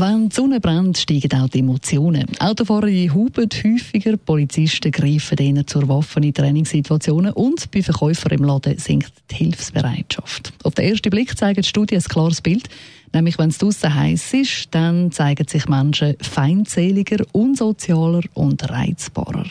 wenn die Sonne brennt, steigen auch die Emotionen. Autofahrer hupen häufiger, Polizisten greifen ihnen zur Waffe in Trainingssituationen und bei Verkäufern im Laden sinkt die Hilfsbereitschaft. Auf den ersten Blick zeigen die Studien ein klares Bild. Nämlich, wenn es draußen heiß ist, dann zeigen sich Menschen feindseliger, unsozialer und reizbarer.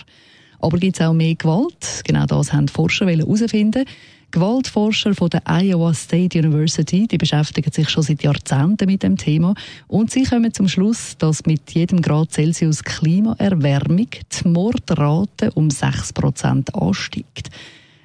Aber gibt es auch mehr Gewalt? Genau das haben Forscher herausfinden Gewaltforscher von der Iowa State University, die beschäftigen sich schon seit Jahrzehnten mit dem Thema und sie kommen zum Schluss, dass mit jedem Grad Celsius Klimaerwärmung die Mordrate um 6% ansteigt.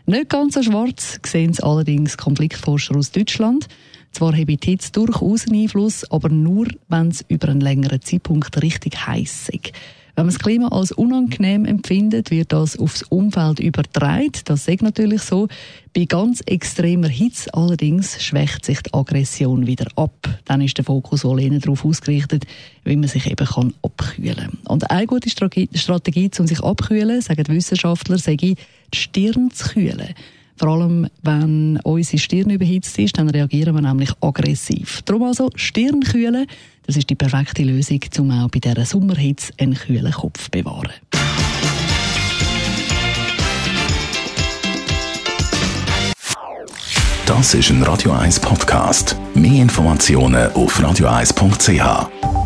Nicht ganz so schwarz sehen es allerdings Konfliktforscher aus Deutschland. Zwar habe die Hitze durchaus einen Einfluss, aber nur, wenn es über einen längeren Zeitpunkt richtig heiß ist. Wenn man das Klima als unangenehm empfindet, wird das aufs Umfeld übertragen. Das ist natürlich so. Bei ganz extremer Hitze allerdings schwächt sich die Aggression wieder ab. Dann ist der Fokus eher darauf ausgerichtet, wie man sich eben kann abkühlen kann. Und eine gute Strategie, um sich abkühlen, sagen Wissenschaftler, sei die Stirn zu kühlen. Vor allem, wenn unsere Stirn überhitzt ist, dann reagieren wir nämlich aggressiv. Darum also Stirn kühlen, das ist die perfekte Lösung, um auch bei dieser Sommerhitze einen kühlen Kopf zu bewahren. Das ist ein Radio 1 Podcast. Mehr Informationen auf radio1.ch.